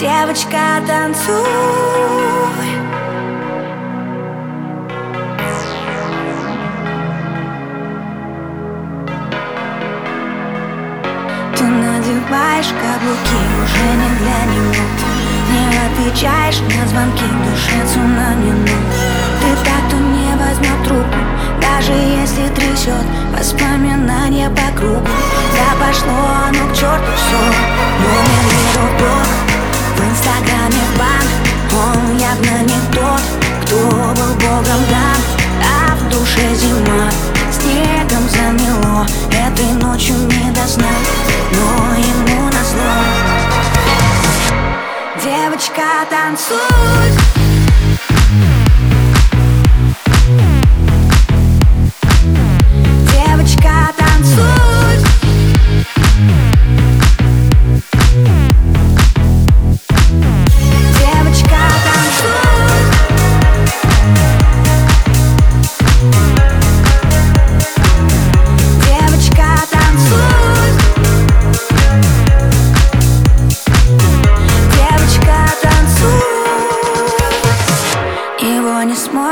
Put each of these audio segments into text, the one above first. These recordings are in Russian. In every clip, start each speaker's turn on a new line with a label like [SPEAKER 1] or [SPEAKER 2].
[SPEAKER 1] Девочка, танцуй. Ты надеваешь каблуки уже не для него. Не отвечаешь на звонки в душе цунами Ты так, кто не возьмет трубку Даже если трясет воспоминания по кругу. Да пошло оно к черту все Номер его блок Душе зима Снегом замело Этой ночью не до сна. Но ему назло Девочка, танцуй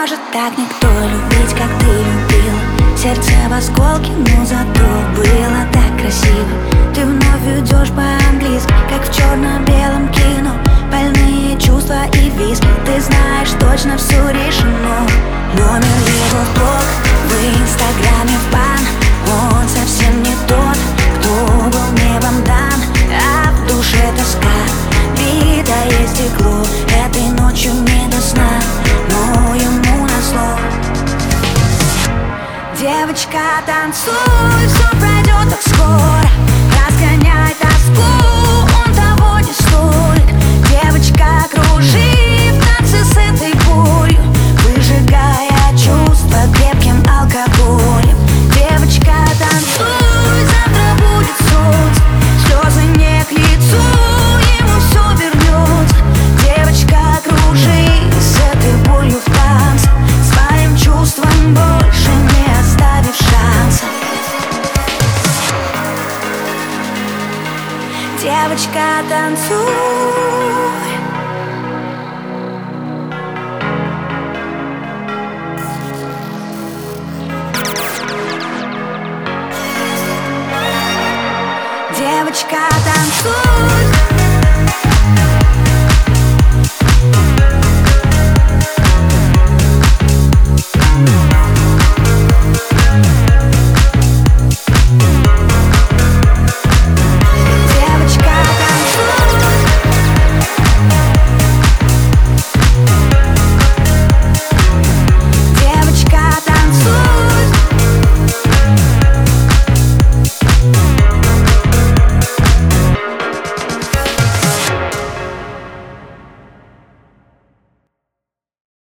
[SPEAKER 1] сможет так никто любить, как ты любил Сердце в осколке, но зато было так красиво. Ты вновь идешь по-английски, как в черно-белом кино. Больные чувства и виски, ты знаешь точно все решено. Номер его в блог, в инстаграме в бан Он совсем не тот, кто был небом дан. А в душе тоска, битое стекло Девочка, танцуй, все пройдет так скоро Девочка, танцуй. Девочка, танцуй